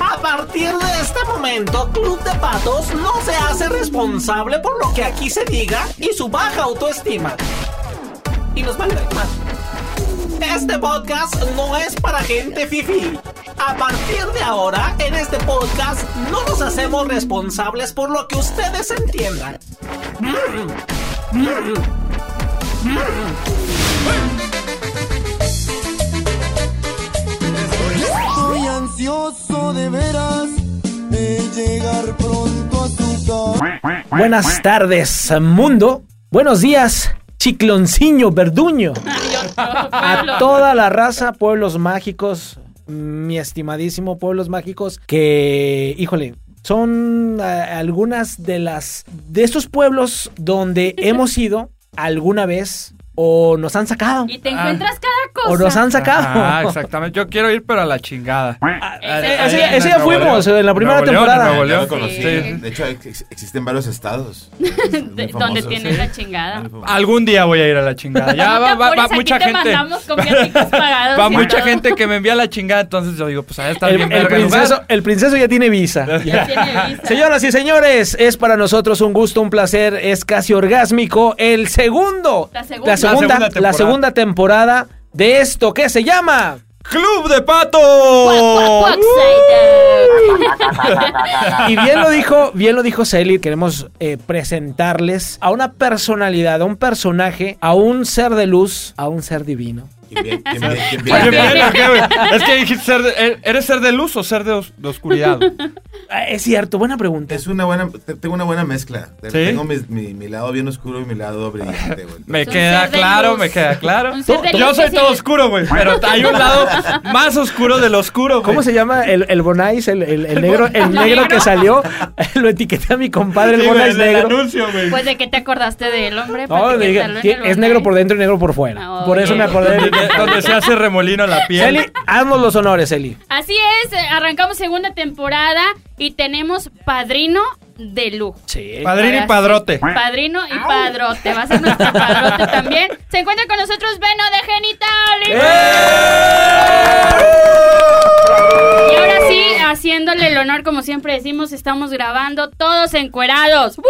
A partir de este momento, Club de Patos no se hace responsable por lo que aquí se diga y su baja autoestima. Y nos vale más. Este podcast no es para gente fifi. A partir de ahora, en este podcast no nos hacemos responsables por lo que ustedes entiendan. Mm. Mm. Estoy de veras de llegar pronto a casa. Buenas tardes, mundo. Buenos días, chiclonciño, verduño. A toda la raza, pueblos mágicos, mi estimadísimo pueblos mágicos, que, híjole, son eh, algunas de las de estos pueblos donde hemos ido alguna vez o nos han sacado. Y te encuentras cada cosa. O nos han sacado. Ah, exactamente. Yo quiero ir, pero a la chingada. Ah, Ese- ese, ese- ya fuimos en la primera Nuevo León, temporada. Nuevo León. Conocí. Sí. De hecho, ex- existen varios estados. Donde tienes la chingada. Algún día voy a ir a la chingada. Ya va, va, va mucha te gente. mandamos con pagados Va mucha todo. gente que me envía a la chingada, entonces yo digo, pues ahí está El, bien el princeso, el princeso ya tiene visa. Ya tiene visa. Señoras y señores, es para nosotros un gusto, un placer, es casi orgásmico el segundo, La segunda. La segunda, La segunda la temporada. segunda temporada de esto que se llama ¡Club de Pato! Cuac, cuac, cuac, y bien lo dijo, bien lo dijo Celi, queremos eh, presentarles a una personalidad, a un personaje, a un ser de luz, a un ser divino. ¿Quién viene? ¿Quién. Es que dijiste ser de- ¿eres ser de luz o ser de, os- de oscuridad? Ah, es cierto, buena pregunta. Es una buena, te- tengo una buena mezcla. ¿Sí? Tengo mi, mi- mi lado bien oscuro y mi lado brillante, güey. Me queda claro, me queda claro. Yo soy todo oscuro, güey, pero hay un lado más oscuro del oscuro, güey. ¿Cómo se llama el, el Bonais, el, el- el negro, el negro que salió? Lo etiqueté a mi compadre, el Sí, Bonais negro. anuncio, güey. Pues de qué te acordaste del hombre. No, Para le dije, etiquetarlo en "Ti- el es negro por dentro y negro por fuera. Ah, por eso me acordé de Donde, donde se hace remolino la piel. Eli, haznos los honores, Eli. Así es, eh, arrancamos segunda temporada y tenemos padrino de lujo. Sí. Padrino y padrote. Padrino y padrote. Va a ser nuestro padrote también. Se encuentra con nosotros Veno de ahora sí, haciéndole el honor, como siempre decimos, estamos grabando todos encuerados. ¡Woo!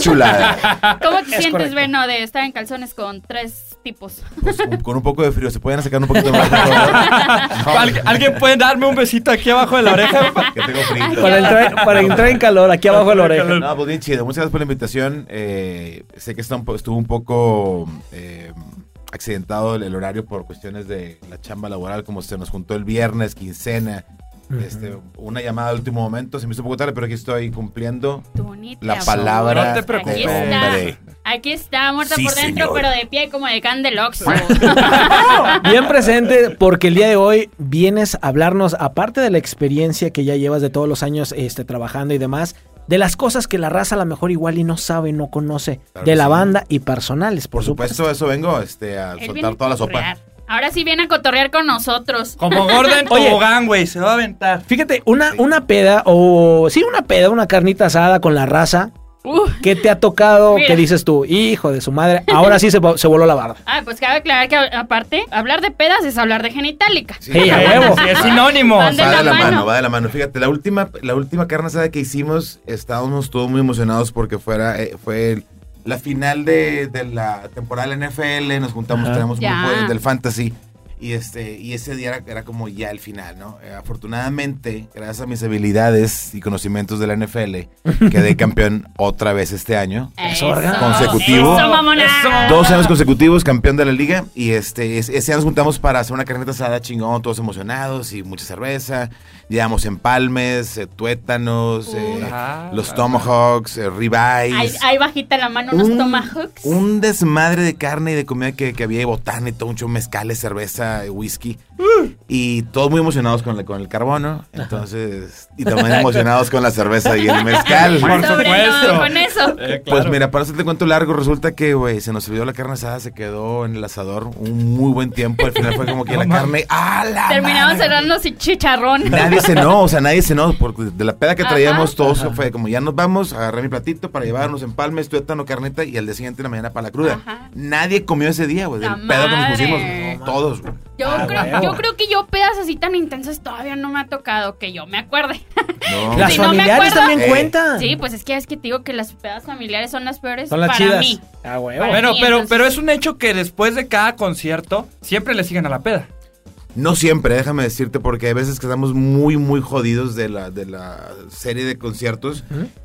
Chulada. ¿Cómo te sientes, correcto. Veno, de estar en calzones con tres tipos? Pues, un- con un poco de frío. ¿Se pueden sacar un poquito más? ¿Alguien puede darme un besito aquí abajo de la oreja? Que tengo frío. Para entrar, para entrar en calor, aquí abajo de la oreja. No, pues bien chido. Muchas gracias por la invitación. Eh, sé que está un po- estuvo un poco eh, accidentado el, el horario por cuestiones de la chamba laboral, como se nos juntó el viernes, quincena. Este, una llamada de último momento, se me hizo un poco tarde, pero aquí estoy cumpliendo la palabra No te preocupes. Aquí está. Aquí está, muerta Sí, por dentro, señor. pero de pie como de can del Oxxo. Bien presente, porque el día de hoy vienes a hablarnos, aparte de la experiencia que ya llevas de todos los años este, trabajando y demás, de las cosas que la raza a lo mejor igual y no sabe, no conoce, Claro de la sí. banda y personales, por, Por supuesto, eso vengo este, a Él soltar a toda la sopa. Ahora sí viene a cotorrear con nosotros. Como Oye. tobogán, güey. Se va a aventar. Fíjate, una, una peda, o sí, una peda, una carnita asada con la raza, Uh. ¿qué te ha tocado? Mira. ¿Qué dices tú? Hijo de su madre, ahora sí se, se voló la barda. Ah, pues cabe aclarar que aparte, hablar de pedas es hablar de genitálica. Sí, Sí, va es sinónimo. Van de de la la mano. mano, va de la mano. Fíjate, la última, la última carne asada que hicimos, estábamos todos muy emocionados porque fuera, eh, fue el- la final de, de la temporada de la NFL. Nos juntamos, Ajá. tenemos un Ya. grupo de- del fantasy. Y, este, y ese día era, era como ya el final, ¿no? Eh, afortunadamente, gracias a mis habilidades y conocimientos de la NFL, quedé campeón otra vez este año. Eso, ¿verdad? Consecutivo. Eso. Dos años consecutivos, campeón de la liga. Y este, es- ese año nos juntamos para hacer una carnita asada chingón, todos emocionados y mucha cerveza. Llevamos empalmes, eh, tuétanos, eh, Ah, los ah, tomahawks, eh, ribeyes. Ahí, ahí bajita la mano unos un, tomahawks. un desmadre de carne y de comida que, que había de botana y todo, mucho mezcales, cerveza, eh, whisky. Y todos muy emocionados con, el- con el carbono. Entonces, y también emocionados con la cerveza y el mezcal. Por Sobre supuesto. todo con eso. Eh, Pues mira, para hacerte cuento largo, resulta que, güey, se nos olvidó la carne asada, se quedó en el asador un muy buen tiempo. Al final fue como que la carne, ¡ah, la Terminamos cerrando sin chicharrón. Nadie cenó, o sea, nadie cenó, porque de la peda que Ajá. traíamos todos fue como ya nos vamos, agarré mi platito para llevarnos empalmes, tuétano, carnita y al día siguiente en la mañana para la cruda. Ajá. Nadie comió ese día, güey, del La pedo que nos pusimos, todos, güey. Yo, Ah, creo, huevo. Yo creo que yo pedas así tan intensas todavía no me ha tocado que yo me acuerde. No. Las Si no me familiares acuerdo- también Eh. cuentan. Sí, pues es que es que te digo que las pedas familiares son las peores Son las para chidas. mí. Ah, Bueno, mí, pero, entonces- pero es un hecho que después de cada concierto siempre le siguen a la peda. No siempre, déjame decirte, porque hay veces que estamos muy, muy jodidos de la, de la serie de conciertos.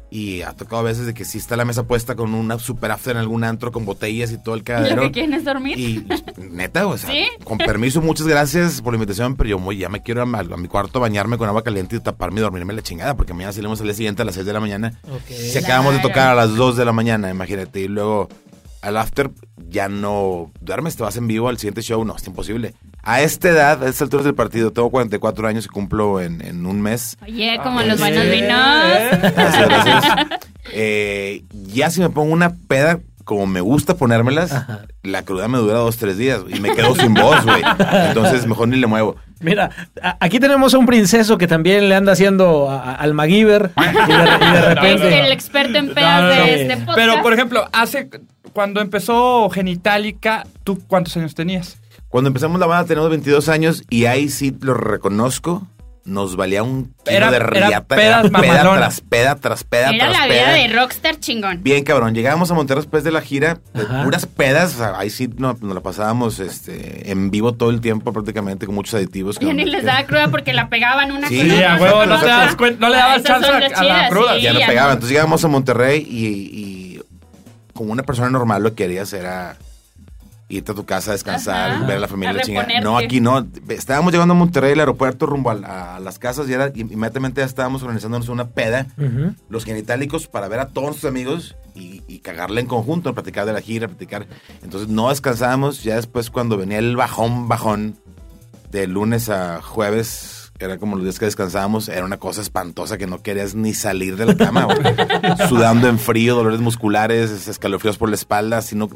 Y ha tocado a veces de que sí está la mesa puesta con una super after en algún antro con botellas y todo el Lo que quieren es dormir. Y neta, o sea, ¿Sí? con permiso, muchas gracias por la invitación, pero yo muy, ya me quiero a, a mi cuarto, bañarme con agua caliente y taparme y dormirme la chingada, porque mañana salimos al día siguiente a las 6 de la mañana. Si acabamos de tocar a las 2 de la mañana, imagínate, y luego al after ya no duermes, te vas en vivo al siguiente show, no, es imposible. A esta edad, a estas alturas del partido, tengo 44 años y cumplo en, en un mes. Oye, como Ah, los buenos vinos. Gracias, gracias. Eh, ya si me pongo una peda como me gusta ponérmelas, la cruda me dura dos, tres días y me quedo sin voz, güey. Entonces mejor ni le muevo. Mira, aquí tenemos a un princeso que también le anda haciendo a- a- al MacGyver y de, y de Es repente... el experto en pedas No, no, no. de este podcast. Pero, por ejemplo, hace cuando empezó Genitalica, ¿tú cuántos años tenías? Cuando empezamos la banda teníamos 22 años y ahí sí lo reconozco. Nos valía un kilo Era- de riata. peda mamalonas. tras peda tras peda Era tras la peda. vida de rockstar chingón. Bien cabrón, llegábamos a Monterrey después de la gira, de puras pedas, o sea, ahí sí no- nos la pasábamos este, en vivo todo el tiempo prácticamente con muchos aditivos. Ya ni les daba cruda porque la pegaban una Sí, con sí, otra, a huevo, no te otra. das cuen- no le dabas Esas son chance a la cruda. sí, ya no pegaba. no. Entonces llegamos a Monterrey y, y como una persona normal lo que querías era irte a tu casa a descansar, Ajá. ver a la familia, A la chingada. No, aquí no. Estábamos llegando a Monterrey, al aeropuerto, rumbo a, las casas y era, inmediatamente ya estábamos organizándonos una peda, los genitálicos, para ver a todos nuestros amigos y, y cagarle en conjunto, platicar de la gira, platicar. Entonces no descansábamos, ya después cuando venía el bajón, bajón, de lunes a jueves, era como los días que descansábamos, era una cosa espantosa que no querías ni salir de la cama, güey. Sudando en frío, dolores musculares, escalofríos por la espalda, sino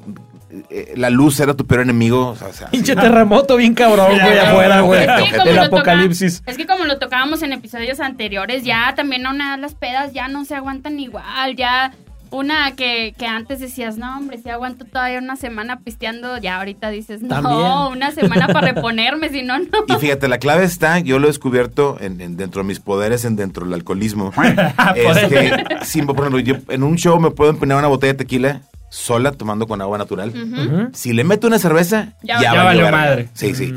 eh, la luz era tu peor enemigo. o sea, o sea, Pinche sí. terremoto bien cabrón, güey, afuera, güey. Es que como El toca- apocalipsis. es que como lo tocábamos en episodios anteriores, ya también a una de las pedas ya no se aguantan igual, ya una que, que antes decías, no hombre, si aguanto todavía una semana pisteando, ya ahorita dices, no, También. una semana para reponerme, si no, no. Y fíjate, la clave está, yo lo he descubierto en, en- dentro de mis poderes, en dentro del alcoholismo. es que, sí, por ejemplo, yo en un show me puedo empeñar una botella de tequila sola, tomando con agua natural. Si le meto una cerveza, Ya ya, Ya verga. madre. Sí, sí.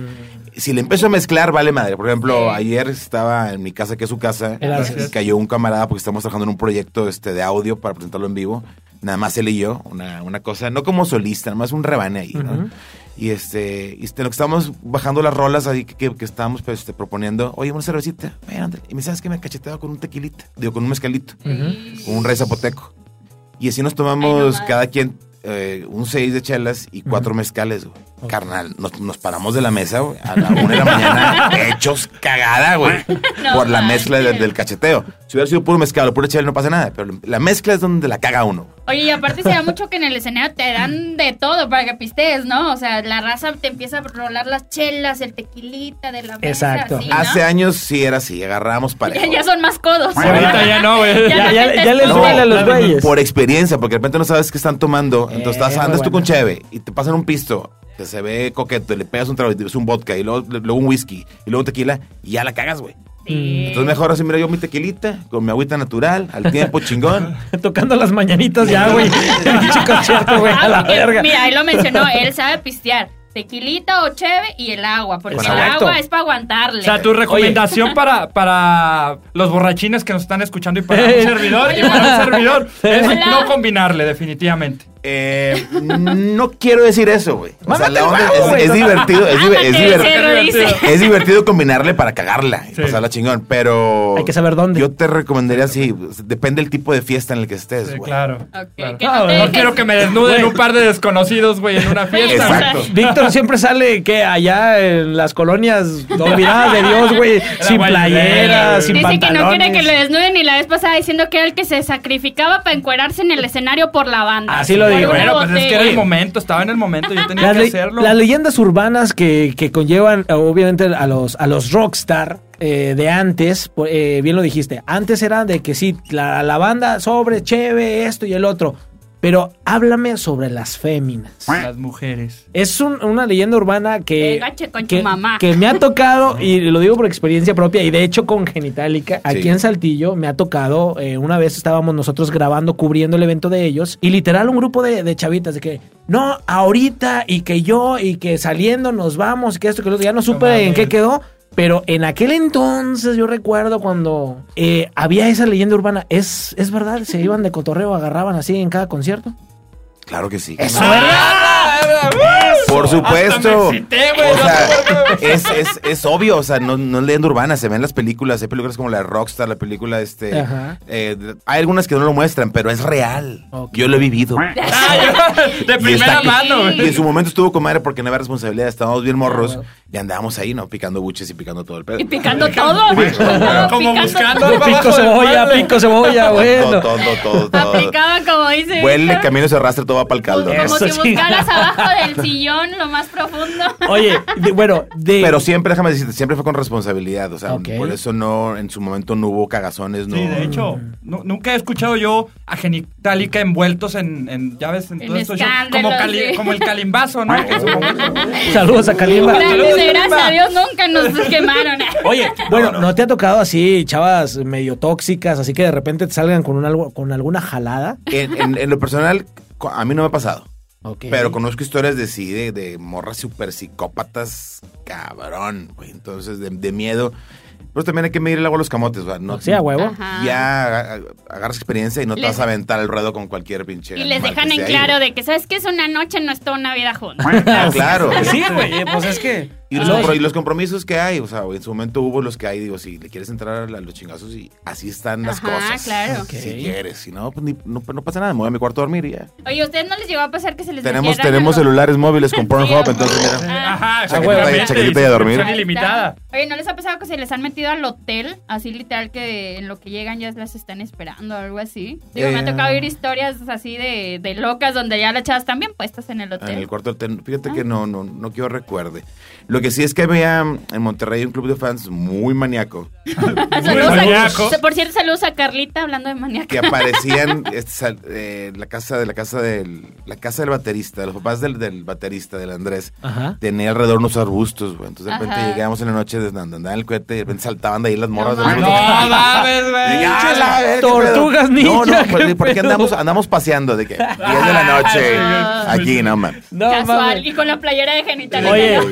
Si le empiezo a mezclar, vale madre. Por ejemplo, ayer estaba en mi casa, que es su casa, y cayó un camarada porque estamos trabajando en un proyecto este, de audio para presentarlo en vivo. Nada más él y yo, una, una cosa, no como solista, nada más un rebane ahí, ¿no? Ujú. Y este, y este, lo que estábamos bajando las rolas ahí que, que, que estábamos pues, este, proponiendo, oye, una cervecita, Ven, ándale. y me sabes que me cacheteaba con un tequilita, digo, con un mezcalito, con un rey zapoteco. Y así nos Ay, tomamos no más. cada quien eh, un seis de chelas y cuatro mezcales, güey. Carnal, nos, nos paramos de la mesa, güey, a la una de la mañana, hechos cagada, güey, No por la mezcla del, del cacheteo. Si hubiera sido puro mezcal o pura chela, no pasa nada, pero la mezcla es donde la caga uno. Oye, y aparte se da mucho que en el escenario te dan de todo para que pistees, ¿no? O sea, la raza te empieza a rolar las chelas, el tequilita de la mesa. Exacto. así, ¿no? Hace años sí era así, agarrábamos parejo. ya, ya son más codos. Ahorita ya no, güey. Ya, les duele a los güeyes. Por experiencia, porque de repente no sabes qué están tomando. Entonces estás, Eh, andas tú bueno. con cheve y te pasan un pisto que se ve coqueto, y le pegas un trago y te un vodka y luego, luego un whisky y luego un tequila y ya la cagas, güey. Sí. Entonces mejor así, mira, yo mi tequilita con mi agüita natural, al tiempo chingón. Tocando las mañanitas ya, güey. Concierto, güey, a Ah, la porque, verga. Mira, él lo mencionó, él sabe pistear. Tequilita o cheve y el agua, porque el agua es para aguantarle. O sea, tu recomendación para, para los borrachines que nos están escuchando y para un servidor y para un servidor es Hola. no combinarle, definitivamente. Eh, no quiero decir eso, güey. O sea, Mámate la onda el bajo, es, güey. es divertido, es, diver- divertido combinarle para cagarla y Sí. pasarla chingón, pero... Hay que saber dónde. Yo te recomendaría así, depende del tipo de fiesta en el que estés, Sí, güey. claro. No, quiero que me desnuden un par de desconocidos, güey, en una fiesta. Exacto. Víctor siempre sale que allá en las colonias olvidadas de Dios, güey, sin playera, sin Dice que no quiere que lo desnuden y la vez pasada diciendo que era el que se sacrificaba para encuerarse en el escenario por la banda. Así lo digo. Bueno, pues es que era el momento, estaba en el momento, yo tenía Las, que hacerlo. las leyendas urbanas que, que conllevan, obviamente, a los, a los rockstar eh, de antes, por- eh, bien lo dijiste, antes era de que sí, la, la banda sobre, cheve, esto y el otro. Pero háblame sobre las féminas. Las mujeres. Es un- una leyenda urbana que, con tu que, mamá. que me ha tocado, y lo digo por experiencia propia, y de hecho con Genitalica, aquí Sí. en Saltillo me ha tocado, eh, una vez estábamos nosotros grabando, cubriendo el evento de ellos, y literal un grupo de, de chavitas de que, no, ahorita, y que yo, y que saliendo nos vamos, y que esto, que lo otro, ya no supe en qué quedó. Pero en aquel entonces yo recuerdo cuando eh, había esa leyenda urbana, ¿es, ¿es verdad? ¿Se iban de cotorreo, agarraban así en cada concierto? Claro que sí. Eso Por supuesto. Hasta me excité, güey, o sea, no es, es, es obvio, o sea, no, no es leyenda urbana, se ven las películas, hay películas como la de Rockstar, la película este... Ajá. eh, de- hay algunas que no lo muestran, pero es real. Yo lo he vivido. De Y primera está- mano, Y en su momento estuvo con madre porque no había responsabilidad, estábamos bien morros Ah, bueno. y andábamos ahí, ¿no? Picando buches y picando todo el pedo. Y picando todo. Como picando buscando Pico cebolla, pico cebolla, Todo, bueno. todo, todo, todo. Aplicaba como dice. Huele, camino se arrastra, todo va para el caldo. Como sí. buscaras abajo del sillón lo más profundo. Oye, de- bueno, de... Pero siempre, déjame decirte, siempre fue con responsabilidad. O sea, Ok. por eso no, en su momento no hubo cagazones, no. Sí, de hecho, nu- nunca he escuchado yo a Genitalica envueltos en, en ya ves, en, En todo esto como, escándalos, cali- sí. como el calimbazo, ¿no? Saludos a Kalimba. Gracias, gracias a Dios nunca nos quemaron. Oye, bueno, ¿no te ha tocado así, chavas medio tóxicas, así que de repente te salgan con, un algo, con alguna jalada? En, en- en lo personal, a mí no me ha pasado. Ok. Pero conozco historias de sí, de, de morras super psicópatas, cabrón, güey. Entonces, de, de miedo. Pero también hay que medir el agua a los camotes, ¿verdad? No, Sí, a huevo. Ajá. Ya agarras experiencia y no te Les- vas a aventar el ruedo con cualquier pinche. Y les dejan en ahí, claro de que, ¿sabes qué? Es una noche, no es toda una vida juntos. Ah, claro. Sí, güey, pues es que... Y los, Ay. compro- y los compromisos que hay, o sea, en su momento hubo los que hay, digo, si le quieres entrar a los chingazos y así están las Ajá, cosas. claro. Ok. Si quieres, si no, pues ni- no, no pasa nada, me voy a mi cuarto a dormir y ya. Oye, ¿a ustedes no les llegó a pasar que se les Tenemos, tenemos algo? celulares móviles con Pornhub, Sí, entonces mira. Ah. Ajá, Chaquetita y- a dormir. ilimitada. Oye, ¿no les ha pasado que se les han metido al hotel? Así literal que en lo que llegan ya las están esperando o algo así. Digo, me ha Eh. tocado oír historias así de, de locas donde ya las chavas están bien puestas en el hotel. En el cuarto del ten- Fíjate que no, no, no quiero recuerde. Lo que sí es que había en Monterrey un club de fans muy maníaco Saludos a- maníaco. por cierto, saludos a Carlita hablando de que maníaca. aparecían este, sal- eh, la casa de la casa del la casa del baterista, los papás del, del baterista del Andrés. Ajá. Tenía alrededor unos arbustos, güey. Entonces de repente Ajá. llegábamos en la noche andaba el cohete y de repente saltaban de ahí las morras. No del. No mames, güey. "Ah, qué Tortugas pedo". No, ninja, no, pues, qué ¿por qué pedo. andamos, andamos paseando? De que 10 de la noche Ah. aquí, no mames. No, Casual. mames. Y con la playera de genital. Oye, Sí,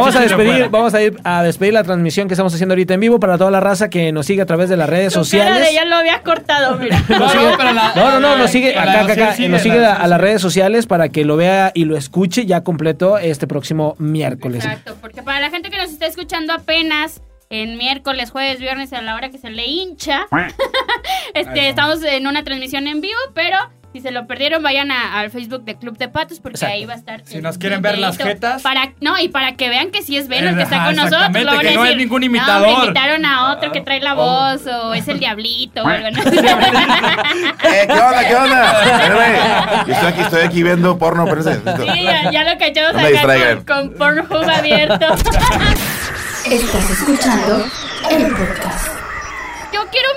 vamos a despedir, vamos a ir a despedir la transmisión que estamos haciendo ahorita en vivo para toda la raza que nos sigue a través de las redes Tu cara sociales. de ya lo había cortado, mira. No, sigue- no, la- no, no, no, nos sigue acá, acá, acá, emoción sigue, nos sigue la a las redes sociales para que lo vea y lo escuche ya completo este próximo miércoles. Exacto, porque para la gente que nos está escuchando apenas en miércoles, jueves, viernes, a la hora que se le hincha, este, estamos en una transmisión en vivo, pero si se lo perdieron, vayan a- al Facebook de Club de Patos, porque Exacto. ahí va a estar. Si el nos quieren ver las jetas. Para, no, y para que vean que sí es Venom Eh, que está ajá, con nosotros. a que no es decir, ningún "No, imitador". hombre, invitaron a otro que trae la voz, o es el diablito, o algo así. Eh, ¿Qué onda? ¿Qué onda? Estoy aquí, estoy aquí viendo porno, espérense. Sí, ya, ya lo cachamos No me acá con, con Pornhub abierto. Estás escuchando el podcast.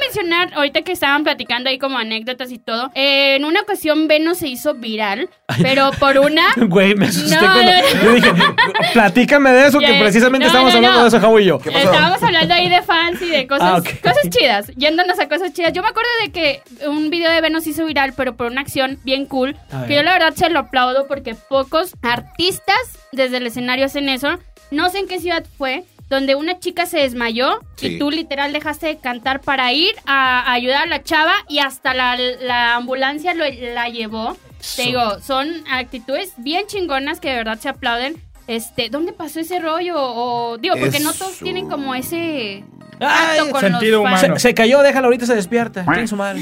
Mencionar, ahorita que estaban platicando ahí como anécdotas y todo, eh, en una ocasión Veno se hizo viral, pero por una... Güey, me asusté No, cuando no, yo dije, platícame de eso, que precisamente no, estamos hablando de eso, Javo y yo. pasó? Estábamos hablando ahí de fans y de cosas, Ah, ok. cosas chidas, yéndonos a cosas chidas. Yo me acuerdo de que un video de Veno se hizo viral, pero por una acción bien cool, que yo la verdad se lo aplaudo porque pocos artistas desde el escenario hacen eso. No sé en qué ciudad fue, donde una chica se desmayó Sí. y tú literal dejaste de cantar para ir a, a ayudar a la chava y hasta la, la ambulancia lo- la llevó. Te digo, son actitudes bien chingonas que de verdad se aplauden. Este, ¿dónde pasó ese rollo? O digo, porque no todos tienen como ese Ay, tacto con sentido humano. Se, se cayó, déjalo ahorita se despierta. Tiene su madre.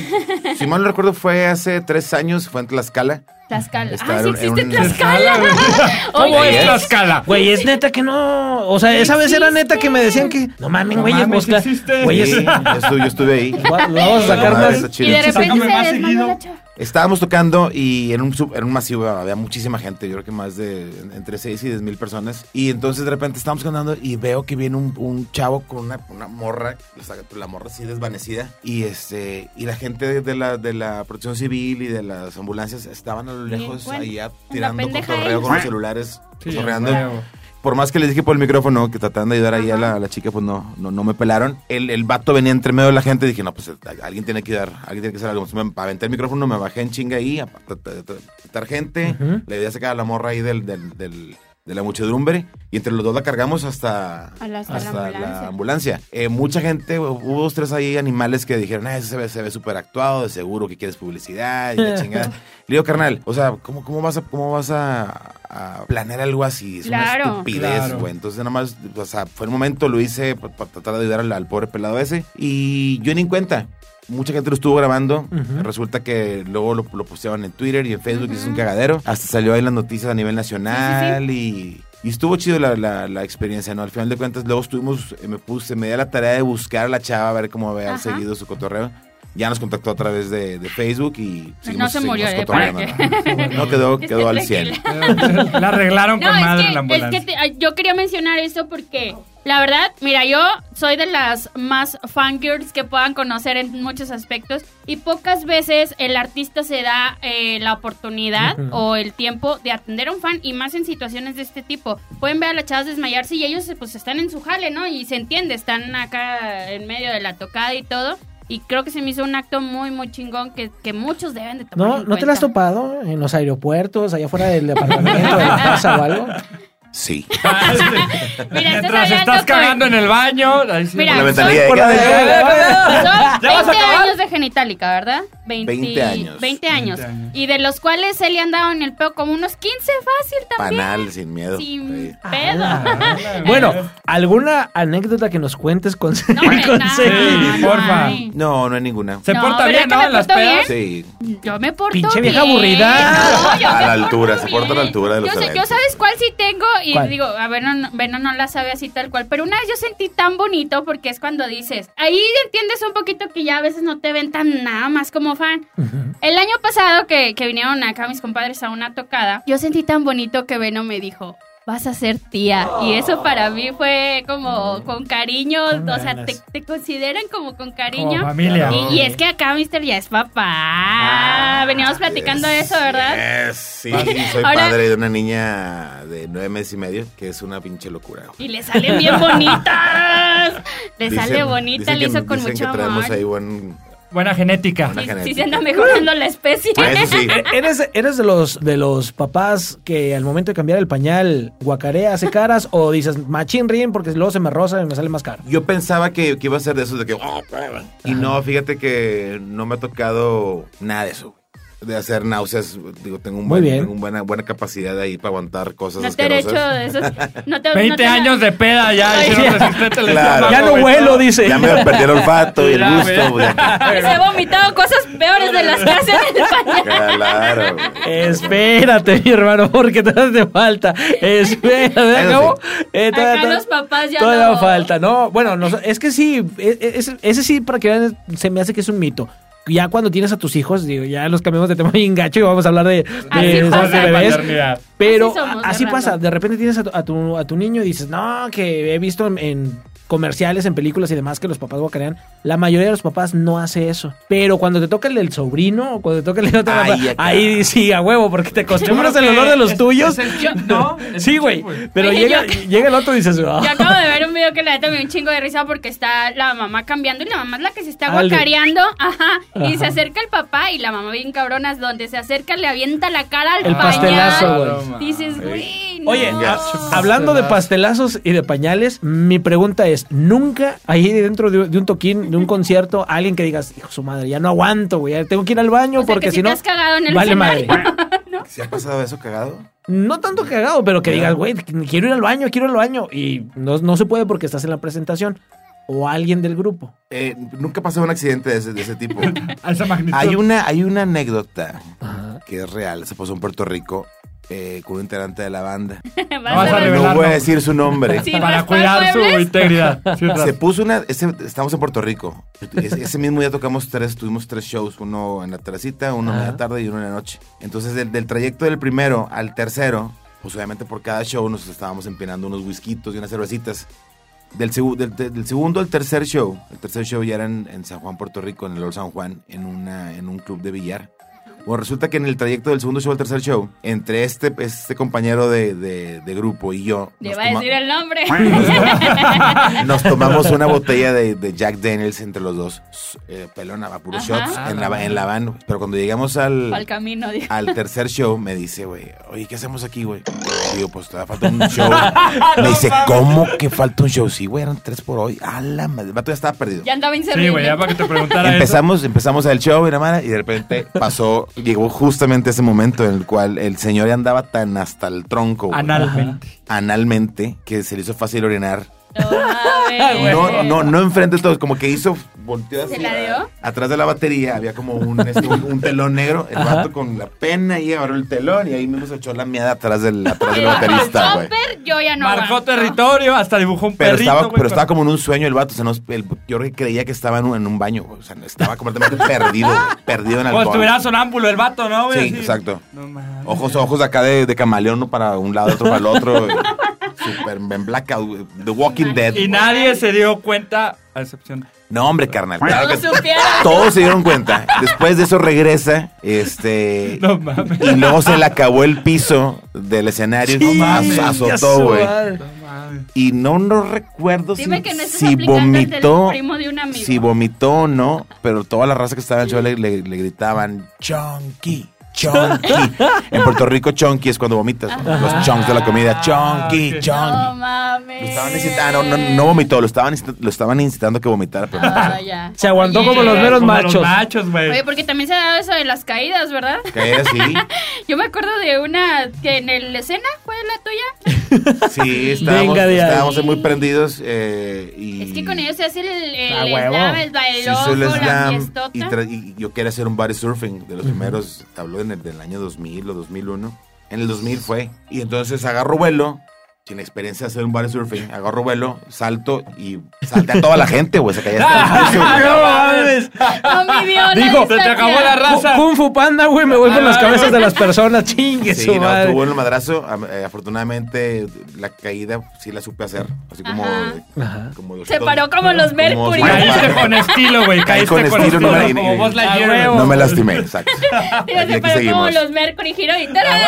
Si mal no recuerdo, fue hace tres años, fue en Tlaxcala. Tlaxcala. Ah, sí existe en un- Tlaxcala. ¿Cómo Oye, es Tlaxcala? Güey, es neta que no. O sea, esa vez era neta que me decían que. No mames, No güey, mames, pues, cla- existe. güey, Sí, es- yo estuve, yo estuve ahí. Va- Vamos a sacar más. está chido. Y de repente Sácame se más desmayó seguido. la chava. Estábamos tocando y en un, sub- en un masivo había muchísima gente, yo creo que más de entre 6 y 10 mil personas. Y entonces de repente estábamos cantando y veo que viene un, un chavo con una, una morra, o sea, la morra así desvanecida. Y este y la gente de la, de la protección civil y de las ambulancias estaban a lo lejos allá tirando cotorreo con los celulares, Sí, cotorreando. huevo. Por más que les dije por el micrófono que trataban de ayudar ahí a la, a la chica, pues no, no, no me pelaron. El, el vato venía entre medio de la gente y dije, no, pues alguien tiene que ayudar, alguien tiene que hacer algo. Entonces, me aventé el micrófono, me bajé en chinga ahí, a tratar gente, le di a sacar a la morra ahí del, del, del- de la muchedumbre y entre los dos la cargamos hasta, la- hasta la ambulancia. la ambulancia. Eh, mucha gente, hubo dos, tres ahí animales que dijeron, ah, ese se ve, se ve súper actuado, de seguro que quieres publicidad y la chingada. Le digo, carnal, o sea, ¿cómo, cómo vas a, cómo vas a, a planear algo así? Es una Claro. estupidez, Claro. güey. Entonces nada más, o sea, fue el momento, lo hice pa- para tratar de ayudar al, al pobre pelado ese. Y yo ni en cuenta. Mucha gente lo estuvo grabando. Resulta que luego lo, lo posteaban en Twitter y en Facebook y es un cagadero. Hasta salió ahí en las noticias a nivel nacional y... Y estuvo chido la, la, la experiencia, ¿no? Al final de cuentas, luego estuvimos, eh, me puse, me di la tarea de buscar a la chava, a ver cómo había Ajá. seguido su cotorreo. Ya nos contactó a través de, de Facebook y No se murió, ¿eh? cotorreando, ¿Para ¿no? No, quedó, quedó al 100. tranquila. La arreglaron No, con madre la que, es ambulancia. que te- ay, yo quería mencionar esto porque, la verdad, mira, yo soy de las más fangirls que puedan conocer en muchos aspectos y pocas veces el artista se da eh, la oportunidad o el tiempo de atender a un fan y más en situaciones de este tipo. Pueden ver a las chavas desmayarse y ellos pues están en su jale, ¿no? Y se entiende, están acá en medio de la tocada y todo. Y creo que se me hizo un acto muy, muy chingón que, que muchos deben de tomar ¿No, en ¿No te la has topado en los aeropuertos, allá afuera del departamento, de la casa o algo? Sí. Mira, estás Mientras estás con- cagando en el baño. Mira, Por la son- ventanilla. Por la ¿qué? de- Son ¿Ya vas a 20 acabar? años de genitálica, ¿verdad? 20 años. 20 años. 20 años. Y de los cuales se le han dado en el peo como unos 15 fácil también. Panal, sin miedo. Sin Sí. pedo. Bueno, ¿alguna anécdota que nos cuentes con, No, hombre, con nada, Celi? Sí, porfa. No, no hay ninguna. Se No, porta bien, ¿no? En las pedas. Sí. Yo me porto Pinche vieja bien. aburrida. No, yo A la altura, se porta a la altura de los yo, sé- yo sabes cuál sí tengo y ¿Cuál? digo, a ver, no, Beno no la sabe así tal cual, pero una vez yo sentí tan bonito porque es cuando dices, ahí entiendes un poquito que ya a veces no te ven tan nada más como fan. El año pasado que, que vinieron acá mis compadres a una tocada, yo sentí tan bonito que Beno me dijo, vas a ser tía. Y eso para mí fue como con cariño, Con o sea, te, te consideran como con cariño. Como familia. Y, y es que acá Mister ya es papá. Veníamos platicando de eso, ¿verdad? Yes, sí, soy Ahora- padre de una niña de nueve meses y medio, que es una pinche locura. Y le salen bien bonitas. Le sale bonita, le hizo con dicen mucho que traemos amor. ahí buen... Buena genética. Buena Sí, genética. sí se anda mejorando la especie. Ah, Eso sí. ¿Eres, ¿Eres de los de los papás que al momento de cambiar el pañal guacarea, hace caras o dices machín ríen porque luego se me rosa y me sale más caro? Yo pensaba que, que iba a ser de esos de que... Y no, fíjate que no me ha tocado nada de eso. De hacer náuseas, digo, tengo, un Muy buen- bien. tengo una buena, buena capacidad ahí para aguantar cosas No te he hecho esos. No te, 20 no te- años de peda ya. Ay, ya. Claro. Ya no todo. dice. Ya me perdí el olfato y el gusto. pues, se ha vomitado cosas peores de las que hacen en. Claro. Espérate, mi hermano, porque te falta. Espérate, sí. Eh, todavía- Acá los papás ya Todavía no. falta, no. Bueno, no, es que sí, e- e- ese, ese sí, para que vean, se me hace que es un mito. Ya cuando tienes a tus hijos, digo, ya los cambiamos de tema bien gacho y vamos a hablar de, Así de, pasa. de bebés. Pero Así somos, así de pasa, de repente tienes a tu, a tu, a tu niño y dices, no, que he visto en, en comerciales, en películas y demás que los papás guacarean. La mayoría de los papás no hace eso. Pero cuando te toca el del sobrino o cuando te toca el de otra Ay, papá, acá. ahí sí, a huevo, porque te acostumbras que olor de los es- tuyos. es el ¿no? Es Sí, el güey. Pero Oye, llega, yo- llega el otro y dices, "Ah". Yo acabo de ver un video que la neta me un chingo de risa porque está la mamá cambiando y la mamá es la que se está el guacareando. Ajá. Y Ajá. se acerca el papá y la mamá bien cabronas donde se acerca le avienta la cara al El pañal. pastelazo, güey. Dices, güey. No. Oye, a- hablando de pastelazos y de pañales, mi pregunta es, ¿nunca ahí dentro de, de un toquín, de un concierto, alguien que digas, hijo su madre, ya no aguanto, güey, ya tengo que ir al baño O sea, porque que si si te no... has cagado en el vale madre. ¿Se ha pasado eso cagado? No tanto cagado, pero que digas, güey, quiero ir al baño, quiero ir al baño. Y no, no se puede porque estás en la presentación. o alguien del grupo? Eh, nunca pasó un accidente de ese, de ese tipo. A esa magnitud. hay, una, hay una anécdota Ajá. que es real. Se pasó en Puerto Rico eh, con un integrante de la banda. Vas a revelar. No voy a decir su nombre. Sí, Para ¿vas cuidar su integridad. Se puso una. Ese, estamos en Puerto Rico. Ese, ese mismo día tocamos tres, tuvimos tres shows: uno en la terracita, uno en la tarde y uno en la noche. Entonces, del, del trayecto del primero al tercero, pues obviamente por cada show nos estábamos empinando unos whiskitos y unas cervecitas. Del, del, del- del segundo al tercer show, el tercer show ya era en, en San Juan, Puerto Rico, en el Lord San Juan, en, una, en un club de billar. Bueno, resulta que en el trayecto del segundo show al tercer show, entre este, este compañero de, de- de grupo y yo, Le nos va a decir el nombre. nos tomamos una botella de, de Jack Daniels entre los dos. Eh, pelona, Ajá. shots en la, en la van. Pero cuando llegamos al, Al camino, dijo. al tercer show, me dice, güey, oye, ¿qué hacemos aquí, güey? Y Digo, pues todavía falta un show. Me dice, ¿cómo que falta un show? Sí, güey, eran tres por hoy. A la madre, el vato ya estaba perdido. Ya andaba Sí, inservible. güey, ya para que te preguntara Empezamos, empezamos el show y y de repente pasó, llegó justamente ese momento en el cual el señor andaba tan hasta el tronco, güey, Analmente. analmente, que se le hizo fácil orinar. No. No, no, no enfrente de todos, como que hizo, volteó así. ¿Se la dio? Atrás de la batería había como un, este, un, un telón negro, el Ajá. vato con la pena y agarró el telón y ahí mismo se echó la miada atrás del, atrás del El baterista, güey. yo ya no Marcó aguanto. territorio, hasta dibujó un Pero perrito, estaba, güey, pero estaba como en un sueño el vato, o sea, no- el- yo creía que estaba en un, en un baño, güey, o sea, estaba completamente perdido, güey, perdido en Como alcohol. estuviera sonámbulo el vato, ¿no, güey? Sí, Así. exacto. No mames. Ojos, ojos acá de, de camaleón, uno para un lado, otro para el otro. Super en blackout. The Walking Dead. Y nadie se dio cuenta, a excepción. No, hombre, carnal. Claro Todos que supieron. todos se dieron cuenta. Después de eso regresa, este. No mames. Y luego se le acabó el piso del escenario. Sí, Az- ya azotó, güey. No mames. Y no, no recuerdo si, que no si vomitó. primo de un amigo. Si vomitó o no, pero toda la raza que estaba en el show le, le- le gritaban Chonky, Chonky. en Puerto Rico, Chonky es cuando vomitas. ¿no? Los chunks de la comida. Chonky, ok. No Chonky. mames. Lo estaban incitando, no, no, no vomitó, lo estaban, lo estaban incitando a que vomitara, pero no. Ah, ya. Se aguantó Oye, como los meros Como machos. Los machos, güey. Oye, porque también se ha dado eso de las caídas, ¿verdad? Era así. Yo me acuerdo de una que en el escena fue la tuya. Sí, estábamos, Venga de ahí. estábamos muy prendidos. eh, y Es que con ellos se hace el, el huevo. slam, el se hizo el bailojo, la slam fiestota. y, tra- y yo quería hacer un body surfing de los primeros, habló en el del año 2000 o 2001. En el 2000 fue. Y entonces agarro vuelo, sin experiencia de hacer un body surfing, agarro vuelo, salto y salté a toda la gente, güey. Se caía hasta el piso. No mames. No midió la Dijo, Se te acabó la raza. Kung Fu Panda, güey, me voy con las cabezas de las personas. Chingue Sí, no, madre. tuvo el madrazo. Eh, afortunadamente, la caída sí la supe hacer. Así como. Ajá. como Se paró como los Mercury. Caíste con estilo, güey. Caí Caíste con estilo, estilo. no me- como Buzz Lightyear. A huevo. No me lastimé, exacto. Se aquí paró como seguimos. los Mercury giró y ¡tarán!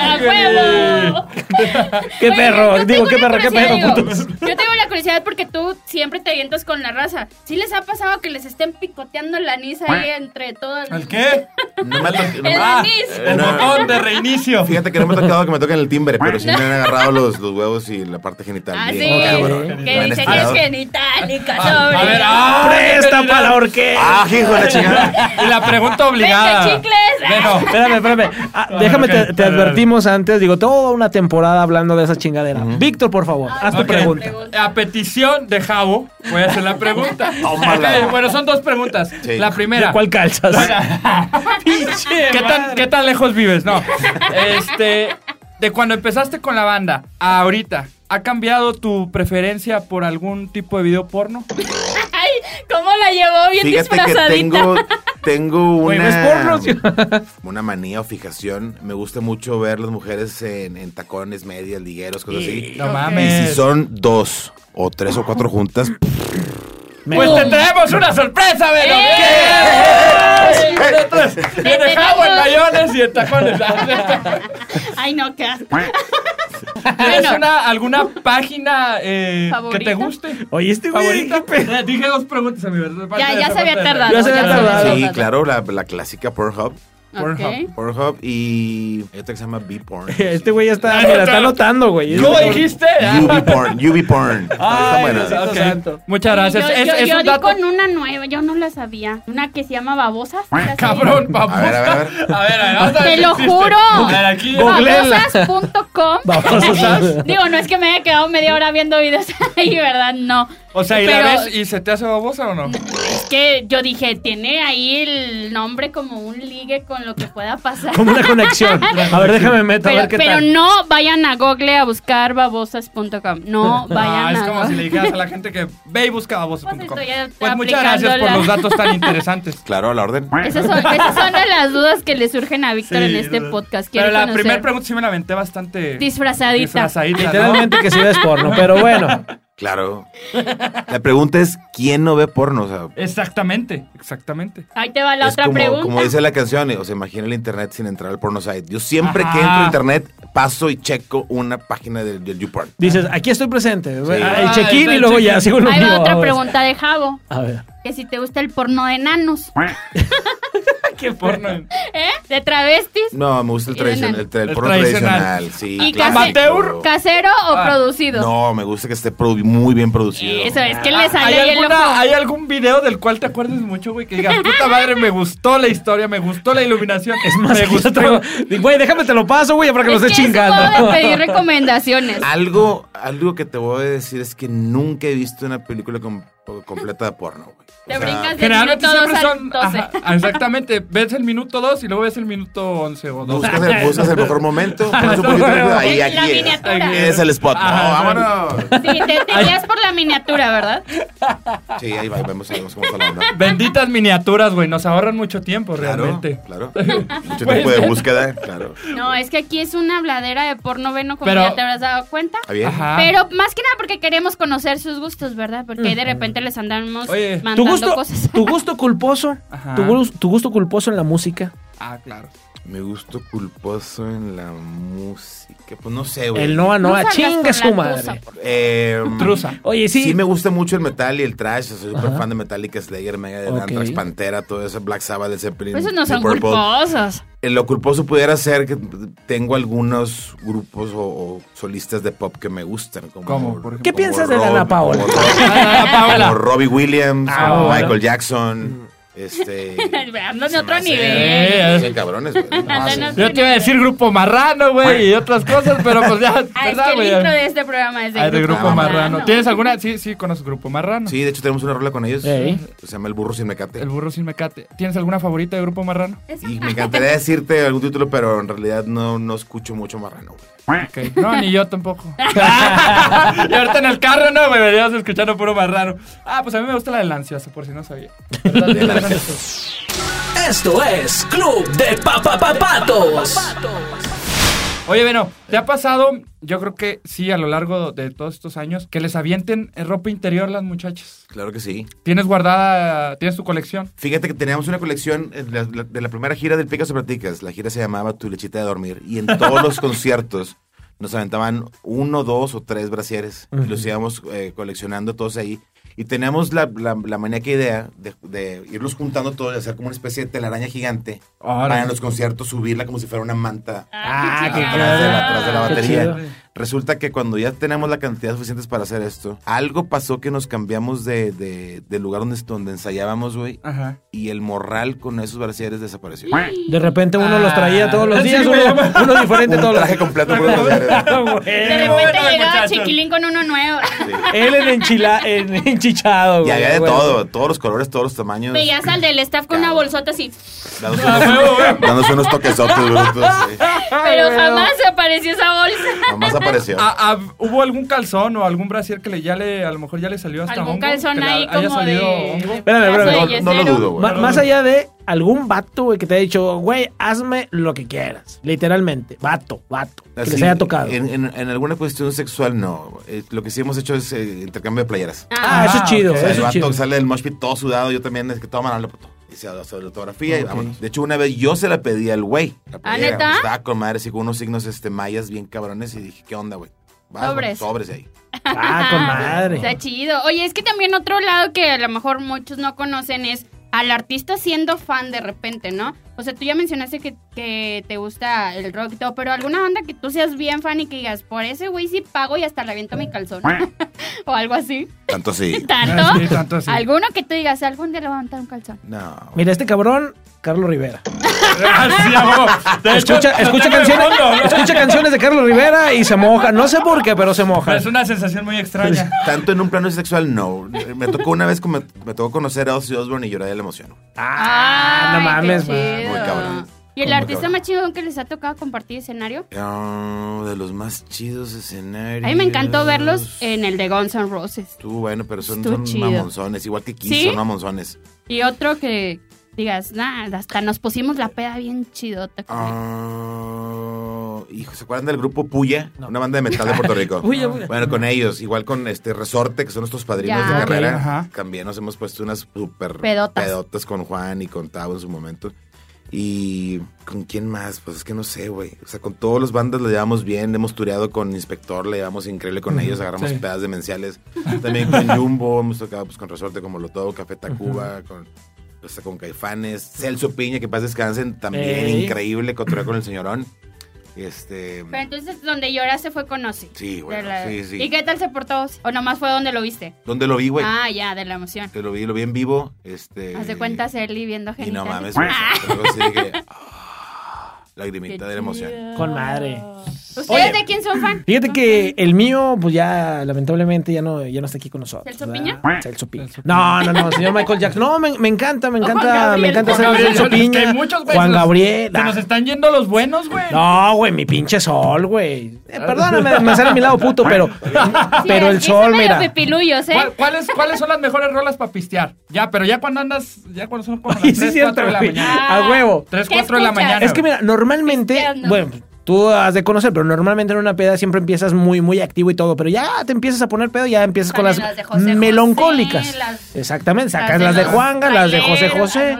¡A huevo! Qué Oye, perro, yo digo, qué perro, qué perro, putos. Yo tengo la curiosidad porque tú siempre te avientas con la raza. ¿Sí les ha pasado que les estén picoteando el anís ahí entre todos? ¿El qué? No me ha El Ah, anís. el No. botón de reinicio. Fíjate que no me ha tocado que me toquen el timbre, pero sí me han agarrado los, los huevos y la parte genital. Ah, sí. cabrón. Que han dicen es estirado. genitálica A sobre. ver, ah, Presta para la orquesta. Ah, hijo de la chingada. Y la pregunta obligada. Vente, chicles. Bueno, Espérame, espérame. Ah, déjame, te, te A ver, advertimos antes. Digo, toda una temporada hablando de esa chingadera. Víctor, por favor, haz tu pregunta. A petición de Javo, voy a hacer la pregunta. Tómala. Ok, bueno, son dos preguntas. Sí. La primera. ¿Cuál calzas? ¿Qué tan, ¿Qué tan lejos vives? No. Este. De cuando empezaste con la banda a ahorita, ¿ha cambiado tu preferencia por algún tipo de video porno? ¿Cómo la llevó bien Fíjate que disfrazadita? tengo, tengo Güey, una, una manía o fijación. Me gusta mucho ver las mujeres en, en tacones, medias, ligueros, cosas así. No Ok. Y mames. si son dos o tres o cuatro juntas, Me- Pues te traemos una sorpresa, Vero. ¡Eh! Viene en mayones y en tacones. Ay, no, qué asco. ¿Tienes Bueno. una, alguna página eh, que te guste? Oye, este güey. Eh, Dije dos preguntas a mi verdad. Ya, ya se había tardado. Ya se había tardado. sí, claro, la, la clásica Pornhub. Ok. Pornhub y hay otra que se llama B-Porn. Este güey ya está, mira, está anotando, güey. ¿Cómo dijiste? UV porn, UV porn. Está buena. Muchas gracias. Yo, es yo, es yo un di dato. con una nueva, yo no la sabía. Una que se llama Babosas. ¿la? Cabrón, vamos. A ver, a ver, a ver. A ver, a ver, vamos a ver Te lo existe. juro. A ver, aquí. Google. Googleela. Babosas.com. Usar. Digo, no es que me haya quedado media hora viendo videos. Ay, ¿verdad? No. O sea, ¿y Pero- la ves y se te hace babosa o no? Es que yo dije, tiene ahí el nombre como un ligue con lo que pueda pasar. Como una conexión. A ver, déjame meter a Pero, ver qué pero tal. no vayan a Google a buscar babosas.com. No vayan Ah, es a como si le dijeras a la gente que ve y busca babosas.com. Pues estoy Pues muchas gracias por la- los datos tan interesantes. Claro, a la orden. Esas son, esas son de las dudas que le surgen a Víctor en este podcast. Pero la primera pregunta sí me la aventé bastante... Disfrazadita. Disfrazadita, ¿no? Literalmente que si ves porno, pero bueno. Claro. La pregunta es, ¿quién no ve porno? O sea, Exactamente, exactamente. Ahí te va la es otra como, pregunta. como dice la canción, o sea, imagina el internet sin entrar al porno site. Yo siempre Ajá. que entro a internet paso y checo una página del, del YouPorn. Dices, aquí estoy presente. El Ah, check-in el y luego ya sigo lo Ahí mío. va otra vamos. pregunta de Javo. A ver. Que si te gusta el porno de enanos. ¿Qué porno? ¿Eh? De travestis. No, me gusta el, tradicion- el, tra- el El porno tradicional. tradicional. Sí, ¿Y amateur? ¿Casero o Ah. producido? No, me gusta que esté muy bien producido. Eso es que le ¿Hay, sale el ojo. ¿Hay algún video del cual te acuerdes mucho, güey? Que digas, puta madre, me gustó la historia, me gustó la iluminación. Es más, me gustó. Güey, déjame te lo paso, güey, para que lo Es estés que es modo chingando. de pedir recomendaciones. Algo, algo que te voy a decir es que nunca he visto una película com- completa de porno, güey. Te O sea, brincas de Generalmente siempre 2 al son. 12. ajá, exactamente. Ves el minuto 2 y luego ves el minuto 11 o 12. Buscas el, buscas el mejor momento, pones un poquito de- ahí, aquí es. miniatura. Es el spot. No, Ajá. vámonos. Sí, te, te guías por la miniatura, ¿verdad? Sí, ahí va, vemos, vemos cómo está la onda. Benditas miniaturas, güey. Nos ahorran mucho tiempo, Claro, realmente. claro. Mucho tiempo de búsqueda, claro. No, es que aquí es una habladera de porno veno, como Pero- ya te habrás dado cuenta. ¿Está bien? Ajá. Pero más que nada porque queremos conocer sus gustos, ¿verdad? Porque ahí de repente les andamos Oye, ¿Tu mandando gusto, cosas. tu gusto culposo? Tu, tu gusto culposo en la música? Ah, claro. Mi gusto culposo en la música. Pues no sé, güey. El Noa No Noa, salgas chinga con su la madre. por- Eh, Trusa. Oye, sí. Sí. me gusta mucho el metal y el trash. Soy súper Ajá. fan de Metallica, Slayer, Megadeth, Ok. Anthrax, Pantera, todo eso, Black Sabbath, Led Zeppelin. Pues Esos no Deep son Purple. culposos. Eh, Lo culposo pudiera ser que tengo algunos grupos o, o solistas de pop que me gustan. Como, ¿Cómo? Por ejemplo. ¿Qué como piensas de Rob- Dana Paola? Como, Ana Paola. como Robbie Williams, Ah, como bueno. Michael Jackson. Este. Ando de otro nivel. Son cabrones, güey. No, Yo te iba a decir grupo marrano, güey, y otras cosas, pero pues ya, Ah, es ¿verdad, que el intro de este programa es de Ah, de Grupo grupo marrano. Marrano. ¿Tienes alguna? Sí, sí, conoces grupo marrano. Sí, de hecho tenemos una rola con ellos. Se llama El Burro Sin Mecate. El burro sin mecate. ¿Tienes alguna favorita de grupo marrano? Y me encantaría decirte algún título, pero en realidad no, no escucho mucho marrano. güey. No, ni yo tampoco. y ahorita en el carro, no, me venías escuchando puro marrano. Ah, pues a mí me gusta la del ansioso, por si no sabía. Esto es Club de Papapapatos. Oye, bueno, ¿te ha pasado? Yo creo que sí, a lo largo de todos estos años, que les avienten ropa interior las muchachas. Claro que sí. ¿Tienes guardada, tienes tu colección? Fíjate que teníamos una colección eh, de la, de la primera gira del Picas o Platicas. La gira se llamaba Tu lechita de dormir. Y en todos los conciertos nos aventaban uno, dos o tres brasieres. Y los íbamos eh, coleccionando todos ahí. Y teníamos la, la, la maníaca idea de, de irlos juntando todos y hacer como una especie de telaraña gigante. Órale. Para en los conciertos subirla como si fuera una manta Ah, qué atrás de la, chido. atrás de la Qué batería. Resulta que cuando ya tenemos la cantidad suficientes para hacer esto, algo pasó que nos cambiamos de, de, lugar donde, donde ensayábamos, güey. Ajá. Y el morral con esos brasieres desapareció. De repente uno los traía todos los Ah, días, sí, uno, diferente Un todos los traje completo por los brasieres. De repente bueno, llegaba. Chiquilín con uno nuevo. Él en, enchila, en enchichado, Y güey. había de todo, todos los colores, todos los tamaños. Veías al del staff con una bolsota así. Dándose Ah, unos, huevo, huevo. dándose unos toquesotes brutos. sí. Pero jamás se apareció esa bolsa. Apareció. Ah, ah, ¿Hubo algún calzón o algún brasier que le, ya le, a lo mejor ya le salió hasta Algún hongo? calzón ahí haya como salido de- hongo? Espérame, espérame. No, no lo dudo, güey. Más allá de algún vato, güey, que te ha dicho, güey, hazme lo que quieras. Literalmente. Vato, vato. Que les Así, haya tocado. En, en- en alguna cuestión sexual, no. Eh, lo que sí hemos hecho es eh, intercambio de playeras. Ah, eso es Ah, chido, ok. O sea, el eso es vato chido. que sale del mosh pit todo sudado, yo también, es que toma la puto. Y se hace la fotografía y vámonos. De hecho, una vez yo se la pedí al güey. la ¿Ah, neta? Estaba con madre, así con unos signos este, mayas bien cabrones y dije, ¿qué onda, güey? Sobres. Sobres ahí. Ah, con madre. Está chido. Oye, es que también otro lado que a lo mejor muchos no conocen es al artista siendo fan de repente, ¿no? O sea, tú ya mencionaste que, que te gusta el rock y todo, pero alguna banda que tú seas bien fan y que digas, por ese güey sí pago y hasta le aviento mi calzón. o algo así. Tanto así. ¿Tanto? Sí, tanto así. ¿Alguno que tú digas, algún día le voy a aventar un calzón? No. Mira, este cabrón, Carlos Rivera. De hecho, Escucha, canciones, fondo, ¿no? escucha canciones de Carlos Rivera y se moja. No sé por qué, pero se moja. Es una sensación muy extraña. Tanto en un plano sexual, no. Me tocó una vez me, me tocó conocer a Ozzy Osbourne y lloré de la emoción. Ah, no Ay, mames. Muy cabrón. ¿Y el artista cabrón. más chido que les ha tocado compartir escenario? Ah, de los más chidos escenarios. A mí me encantó verlos en el de Guns N' Roses. Tú, bueno, pero son, son mamonzones, igual que Kiss, ¿Sí? son mamonzones. Y otro que digas, nada, hasta nos pusimos la peda bien chidota. hijo, ¿se acuerdan del grupo Puya? Una banda de metal de Puerto Rico. Puya, Puya. Bueno, con ellos, igual con este Resorte, que son nuestros padrinos Ya. de carrera. ajá. También nos hemos puesto unas super Pedotas. pedotas con Juan y con Tavo en su momento. Y con quién más, pues es que no sé, güey. O sea, con todos los bandas lo llevamos bien, hemos tureado con Inspector, le llevamos increíble con ellos, agarramos sí. pedas demenciales. También con Jumbo, hemos tocado pues con Resorte como Lotodo, Café Tacuba, con, o sea, con Caifanes, Celso Piña, que paz descansen, también Ey. increíble, cotorrear con el señorón. Este, Pero entonces donde lloraste fue con Ozzy. sí, bueno, la- sí, sí. ¿Y qué tal se portó Ozzy? ¿O nomás fue donde lo viste? ¿Dónde lo vi, güey? Ah, ya, de la emoción. Que lo vi, lo vi en vivo, este... Haz de cuenta Serly viendo Y genitales. no mames, güey, Ah, ah, lagrimita de la emoción. Con madre. ¿Ustedes Oye. de quién son fan? Fíjate que el mío, pues ya, lamentablemente, ya no, ya no está aquí con nosotros. ¿Celso ¿verdad? Piña? Celso Piña. No, no, no, señor Michael Jackson. No, me, me encanta, me encanta, me encanta ser Celso Piña. hay muchos, güey, Juan Gabriel. Se nos ah. están yendo los buenos, güey. No, güey, mi pinche sol, güey. Eh, perdóname, me sale a mi lado puto, pero, pero el sol, mira. pepilullos, ¿eh? ¿Cuál- ¿Cuáles, ¿Cuáles son las mejores rolas para pistear? Ya, pero ya cuando andas, ya cuando son como las Sí, 3, es cierto, 4 de la mañana. A huevo. 3, ¿Qué 4 de la mañana. Es que mira, normalmente, Pisteando. bueno, tú has de conocer, pero normalmente en una peda siempre empiezas muy, muy activo y todo, pero ya te empiezas a poner pedo, ya empiezas con las, las de José José, melancólicas. las- Exactamente, sacas las las de los Juanga, las de José José.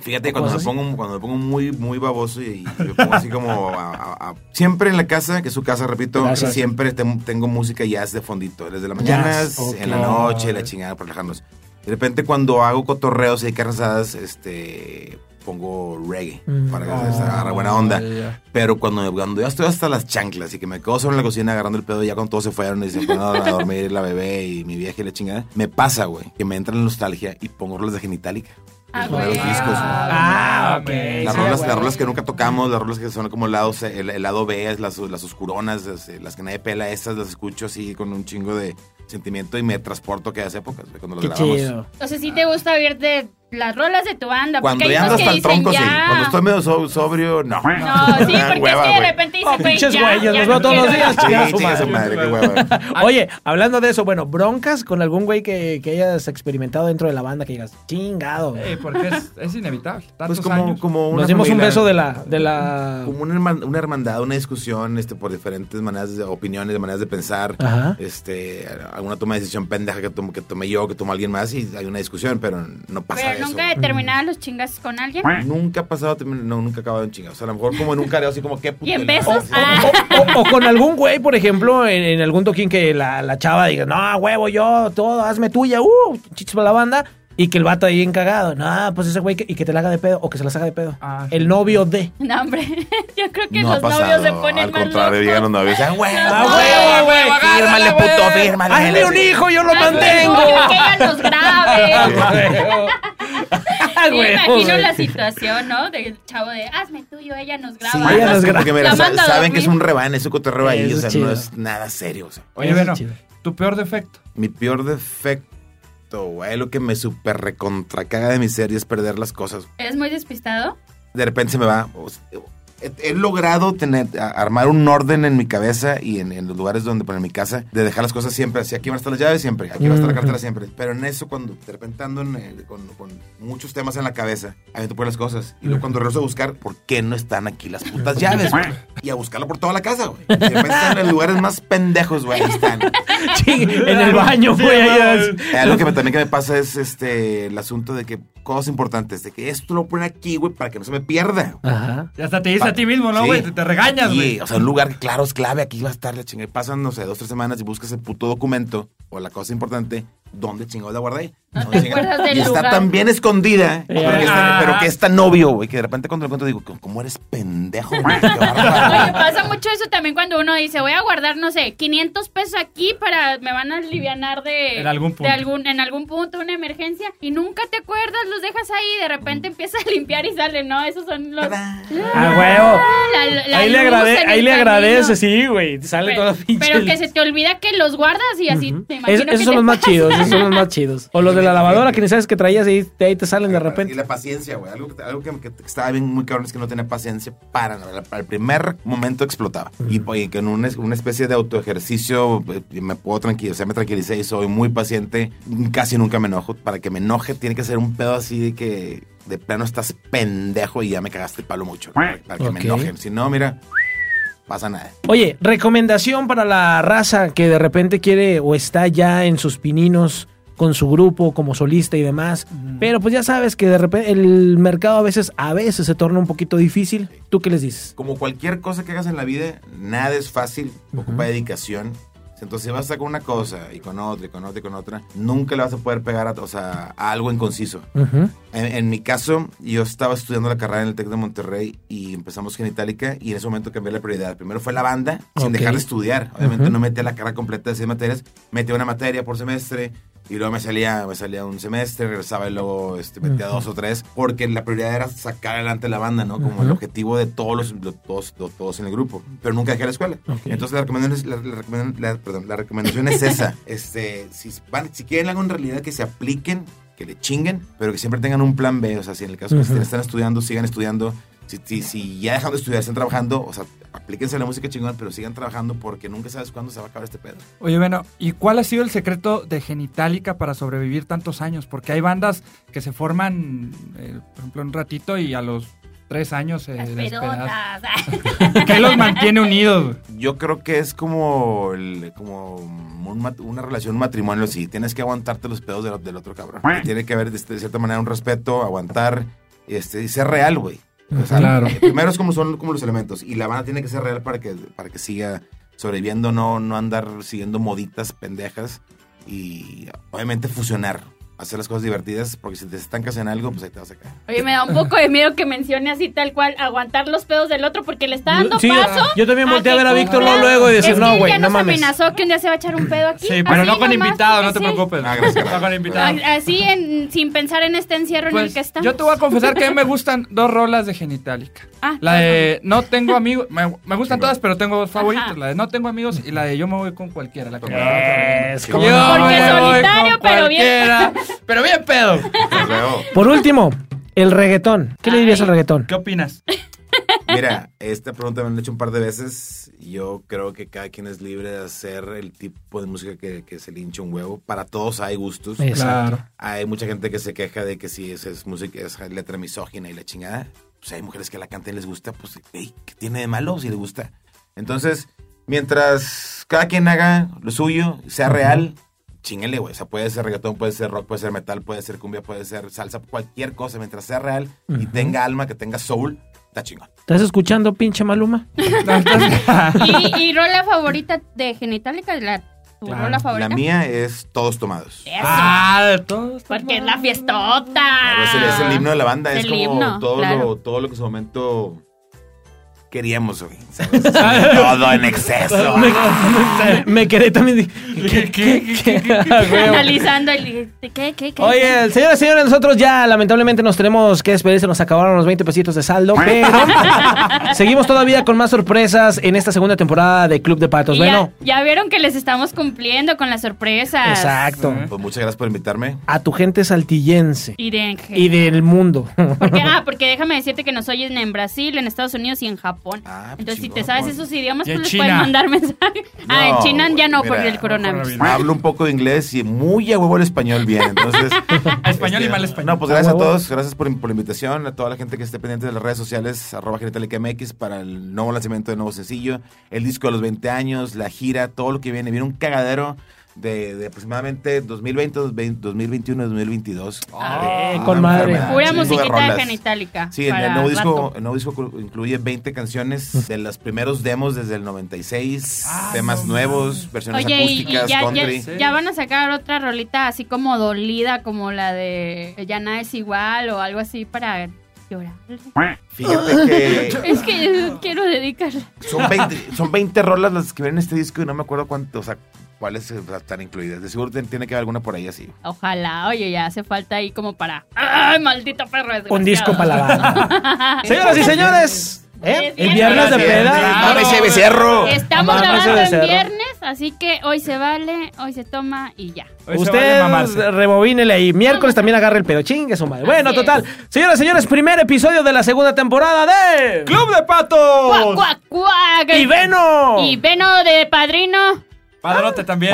Fíjate, cuando me, pongo, cuando me pongo muy, muy baboso y, y me pongo así como... a- a- a- siempre en la casa, que es su casa, repito, Gracias. siempre tengo música jazz de fondito. Desde la mañana, en la noche, la chingada, por relajarnos. De repente cuando hago cotorreos y carnes este... Pongo reggae Mm. para que se agarre buena onda. Ah, ya. Pero cuando, cuando ya estoy hasta las chanclas y que me quedo solo en la cocina agarrando el pedo, ya cuando todos se fueron y se fueron a dormir la bebé y mi vieja y la chingada, me pasa, güey, que me entra la nostalgia y pongo rolas de Genitalica. Ah, Los discos. Ah, ok. Las Sí, rolas, las rolas que nunca tocamos, las rolas que son como el lado, C, el, el lado B, las, las oscuronas, las, las que nadie pela, estas las escucho así con un chingo de sentimiento y me transporto a aquellas épocas, cuando las Qué grabamos. chido. O sea, sí te gusta de las rolas de tu banda. Cuando porque ya que el tronco, sí. Cuando estoy medio so- sobrio, no. No, sí, porque es que de repente Oh, dicen, güey, pinches ya, güeyes, los no veo todos los días. Sí, chinga su chinga su madre. madre, qué hueva. Oye, hablando de eso, bueno, broncas con algún güey que, que hayas experimentado dentro de la banda que digas, chingado. Eh, porque es, es inevitable. Tantos Pues como, años. como una Nos dimos un beso de la, de la. como una, herman- una hermandad, una discusión este, por diferentes maneras de opiniones, de maneras de pensar. Ajá. Este, alguna toma de decisión pendeja que, tomo- que tomé yo, que tomó alguien más y hay una discusión, pero no pasa Pero eso. Nunca determinaban los chingas con alguien. Nunca ha pasado, no, nunca ha acabado en chingados. O sea, a lo mejor como en un careo así como qué ¿Y en putelada. besos? Ah. O, o con algún güey, por ejemplo, en, en algún toquín que la, la chava diga, no, huevo, yo, todo, hazme tuya, uh, chichis para la banda. Y que el vato ahí encagado, no, pues ese güey que, y que te la haga de pedo, o que se las haga de pedo. Ah, sí. el novio de. No, hombre. Yo creo que No los novios se ponen Al más contrario, locos. llegan los novios. ¡Ah, huevo! ¡Ah, huevo, güey! Fírmale, puto, fírmale. ¡Hazme un hijo, yo lo Hazme mantengo! que ella nos grabe. Ah, Sí, me imagino güey. la situación, ¿no? Del chavo de, hazme tuyo, ella nos Sí, graba. ella nos graba. porque mira, La saben que es un rebane, es un cotorreo ahí, o sea, chido. no es nada serio. O sea. Oye, bueno, tu peor defecto. Mi peor defecto, güey, lo que me super recontracaga de mi serie es perder las cosas. ¿Eres muy despistado? de repente se me va. O sea, He, he logrado tener, a- armar un orden en mi cabeza y en, en los lugares donde, pues en mi casa, de dejar las cosas siempre así. Aquí van a estar las llaves siempre, aquí va a estar la cartera siempre. Pero en eso, cuando de repente ando en, con, con muchos temas en la cabeza, ahí te pones las cosas. Y luego cuando regreso a buscar, ¿por qué no están aquí las putas llaves? güey? Y a buscarlo por toda la casa, güey. De repente están en lugares más pendejos, güey. Ahí están. Sí, en el baño, Sí, güey. no, Eh, Algo que me- también que me pasa es este el asunto de que cosas importantes, de que esto lo ponen aquí, güey, para que no se me pierda. Ajá. Ya hasta te dice a ti mismo, ¿no, Sí. güey? Te, te regañas, güey. O sea, un lugar claro es clave, aquí va a estar la chingada. Pasan, no sé, dos, tres semanas y buscas el puto documento o la cosa importante ¿dónde chingados la guardé? Y está lugar. tan bien escondida, pero que, está, Ah. pero que es tan novio, güey, que de repente cuando lo encuentro digo, ¿cómo eres pendejo, güey? Qué bárbaro". Oye, pasa mucho eso también cuando uno dice, voy a guardar, no sé, 500 pesos aquí para, me van a alivianar de... En algún punto. De algún, en algún punto, una emergencia, y nunca te acuerdas, los dejas ahí, y de repente empiezas a limpiar y salen, ¿no? Esos son los... A huevo. La- la ahí le, agrade- ahí le agradece, sí, güey. Sale Pero, todo pinche. pero que se te olvida que los guardas y así te imagino Es- que esos son te los más chidos, esos son los más chidos. O los de la lavadora que ni sabes que traías y de ahí te salen de Y repente. la paciencia, güey. Algo, que- algo que, que estaba bien muy cabrón es que no tenía paciencia para nada. Al primer momento explotaba. Y, y que en una, una especie de autoejercicio eh, me puedo tranquilizar, o sea, me tranquilicé y soy muy paciente. Casi nunca me enojo. Para que me enoje tiene que ser un pedo así de que de plano estás pendejo y ya me cagaste el palo mucho. Para, para que me enojen. Si no, mira, pasa nada. Oye, recomendación para la raza que de repente quiere o está ya en sus pininos con su grupo como solista y demás, pero pues ya sabes que de repente el mercado a veces a veces se torna un poquito difícil. ¿Tú qué les dices? Como cualquier cosa que hagas en la vida, nada es fácil, ocupa dedicación. Entonces, si vas a sacar una cosa y con otra y con otra y con otra, nunca le vas a poder pegar a, o sea, a algo inconciso. Ujú. En, en mi caso, yo estaba estudiando la carrera en el TEC de Monterrey y empezamos Genitalica y en ese momento cambié la prioridad. Primero fue la banda, sin Ok. dejar de estudiar. Obviamente Ujú. no metía la carrera completa de seis materias, metía una materia por semestre y luego me salía, me salía un semestre, regresaba y luego este, metía dos o tres, porque la prioridad era sacar adelante la banda, ¿no? Como el objetivo de todos los, lo- todos, todos en el grupo. Pero nunca dejé la escuela. Entonces la recomendación es, la, la recomendación- la- perdón, la recomendación es esa. Este, si, van, si quieren algo en realidad que se apliquen, que le chinguen, pero que siempre tengan un plan B. O sea, si en el caso que Ujú. estén, están estudiando, sigan estudiando. Si, si, si ya dejan de estudiar, están trabajando, o sea, aplíquense a la música chingón, pero sigan trabajando porque nunca sabes cuándo se va a acabar este pedo. Oye, bueno, ¿y cuál ha sido el secreto de Genitalica para sobrevivir tantos años? Porque hay bandas que se forman, eh, por ejemplo, un ratito y a los tres años se Las. ¿Qué los mantiene unidos? Yo creo que es como, el- como un una relación, un matrimonio, sí. Tienes que aguantarte los pedos del, del otro cabrón. Tiene que haber, este, de cierta manera, un respeto, aguantar este, y ser real, güey. O sea, Claro. eh, Primero es como son como los elementos. Y la banda tiene que ser real para que, para que siga sobreviviendo, no, no andar siguiendo moditas pendejas. Y obviamente fusionar. Hacer las cosas divertidas, porque si te estancas en algo, pues ahí te vas a caer. Oye, me da un poco de miedo que mencione así tal cual, aguantar los pedos del otro porque le está dando Sí, paso. yo también volteé a ver a Víctor luego, y decir, Es no, que güey, ya no mames. amenazó que un día se va a echar un pedo aquí. Sí, pero así no con nomás, invitado, no te sí. preocupes. Ah, gracias, No con gracias. invitado. A- Así, en, sin pensar en este encierro en el Pues, que estamos. yo te voy a confesar que a mí me gustan dos rolas de Genitalica. Ah, La de No tengo amigos, me, me gustan Sí, todas, pero tengo dos favoritas. Ajá. La de No tengo amigos y la de Yo me voy con cualquiera. La que Es como- Yo no, Porque me voy solitario, con pero bien. Pero bien pedo. Por último, el reggaetón. ¿Qué le dirías al reggaetón? ¿Qué opinas? Mira, esta pregunta me han hecho un par de veces. Yo creo que cada quien es libre de hacer el tipo de música que, que se le hinche un huevo. Para todos hay gustos. Exacto. Hay mucha gente que se queja de que si es, es música, es letra misógina y la chingada. Pues hay mujeres que la cantan y les gusta. Pues, hey, ¿qué tiene de malo si les gusta? Entonces, mientras cada quien haga lo suyo, sea real, chingale, güey. O sea, puede ser reggaetón, puede ser rock, puede ser metal, puede ser cumbia, puede ser salsa, cualquier cosa. Mientras sea real y tenga alma, que tenga soul, está chingón. ¿Estás escuchando, pinche Maluma? ¿Y, y rola favorita de Genitalica? ¿La, ¿Tu Claro. rola favorita? La mía es Todos Tomados. Eso. ah, de todos. porque es la fiestota. Claro, es, el, es el himno de la banda, es, como himno, todo, claro. lo, todo lo que en su momento queríamos, güey. ¿sabes? todo en exceso. me, me quedé también. ¿Qué, qué, qué? Ah, güey. Analizando el... ¿Qué, qué, qué? Oye, señoras y señores, nosotros ya lamentablemente nos tenemos que despedir, se nos acabaron los 20 pesitos de saldo, pero seguimos todavía con más sorpresas en esta segunda temporada de Club de Patos. Y Bueno, ya, ya vieron que les estamos cumpliendo con las sorpresas. exacto. Pues muchas gracias por invitarme. A tu gente saltillense Y de y del mundo. Porque, ah, porque déjame decirte que nos oyen en Brasil, en Estados Unidos y en Japón. Ah, pues Entonces, si chingón, te sabes pues. esos idiomas, Y pues les China. pueden mandar mensajes. ah, en No, China ya no, mira, por el coronavirus. Hablo un poco de inglés y muy a huevo el español bien. Entonces, Español y este, mal español. No, pues A gracias a, huevo. todos. Gracias por, por la invitación. A toda la gente que esté pendiente de las redes sociales, arroba MX, para el nuevo lanzamiento del nuevo sencillo, el disco de los 20 años, la gira, todo lo que viene. Viene un cagadero de, de aproximadamente 2020, 2021, 2022. Ah, Eh, con madre. Pura musiquita de genitálica. Sí, el, el nuevo disco, el nuevo disco incluye 20 canciones de los primeros demos desde el 96, temas nuevos, versiones Oye, y, y acústicas, ya, ya, country. ya van a sacar otra rolita así como dolida, como la de Ya nada es igual o algo así para llorar. Fíjate que Es que quiero dedicarla. son 20, son 20 rolas las que ven en este disco y no me acuerdo cuántos, o sea, cuáles están incluidas. De seguro tiene que haber alguna por ahí así. Ojalá, oye, ya hace falta ahí como para. ¡Ay, maldito perro! Un disco para la banda. Señoras y señores, ¿eh? El viernes de peda. ¡Mames, ese becerro! Estamos grabando en viernes, así que hoy se vale, hoy se toma y ya. Hoy Usted vale rebobínele ahí. Miércoles también agarre el pedo. Chingue su madre. Bueno, Así total. Señoras y señores, primer episodio de la segunda temporada de. ¡Club de ¡Cuac, Patos! cuac, cuac! ¡Y Veno! Y Veno de padrino. Padrote también.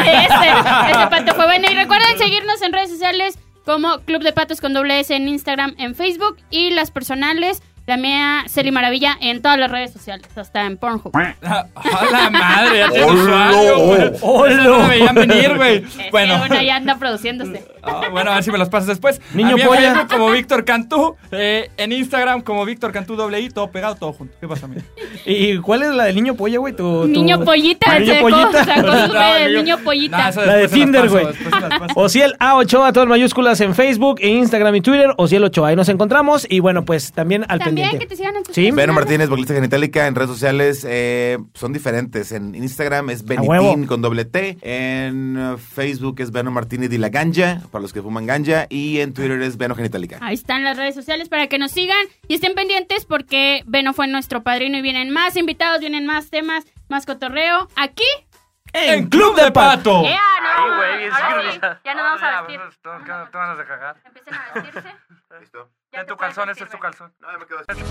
Ese, ese pato fue bueno. Y recuerden seguirnos en redes sociales como Club de Patos con doble S en Instagram, en Facebook y las personales. La mía, Celi Maravilla, en todas las redes sociales, hasta en Pornhub. ¡A la madre! ¡Ya tiene ¡Holo! usuario, güey! ¡Holo! Eso no me veían venir, güey. Es Bueno. ya anda produciéndose. Ah, bueno, a ver si me los pasas después. Niño A mí en polla. Facebook como Víctor Cantú. eh, en Instagram como Víctor Cantú doble I, todo pegado, todo junto. ¿Qué pasa, amigo? ¿Y cuál es la del niño polla, güey? Tu, tu- Niño pollita, niño sacó, pollita. sacó su No, fe del niño- niño pollita. La de Tinder, güey. después se las paso. O si el A8 a todas mayúsculas en Facebook, en Instagram y Twitter. O si el 8 ahí nos encontramos. Y bueno, pues también al También que te sigan en tus Sí. sociales. Martínez, vocalista genitálica, en redes sociales eh, son diferentes. En Instagram es. Benitín con doble T. En eh, Facebook es Beno Martínez y la ganja, para los que fuman ganja. Y en Twitter es Beno Genitálica. Ahí están las redes sociales para que nos sigan y estén pendientes porque Beno fue nuestro padrino y vienen más invitados, vienen más temas, más cotorreo. Aquí. En Club de Pato. ¡Ea, no! Ahora sí, ya nos vamos a vestir. Van a cagar. Empiecen a vestirse. ¿Listo? Ya En te tu calzón, este es tu calzón. No, ya me quedo así.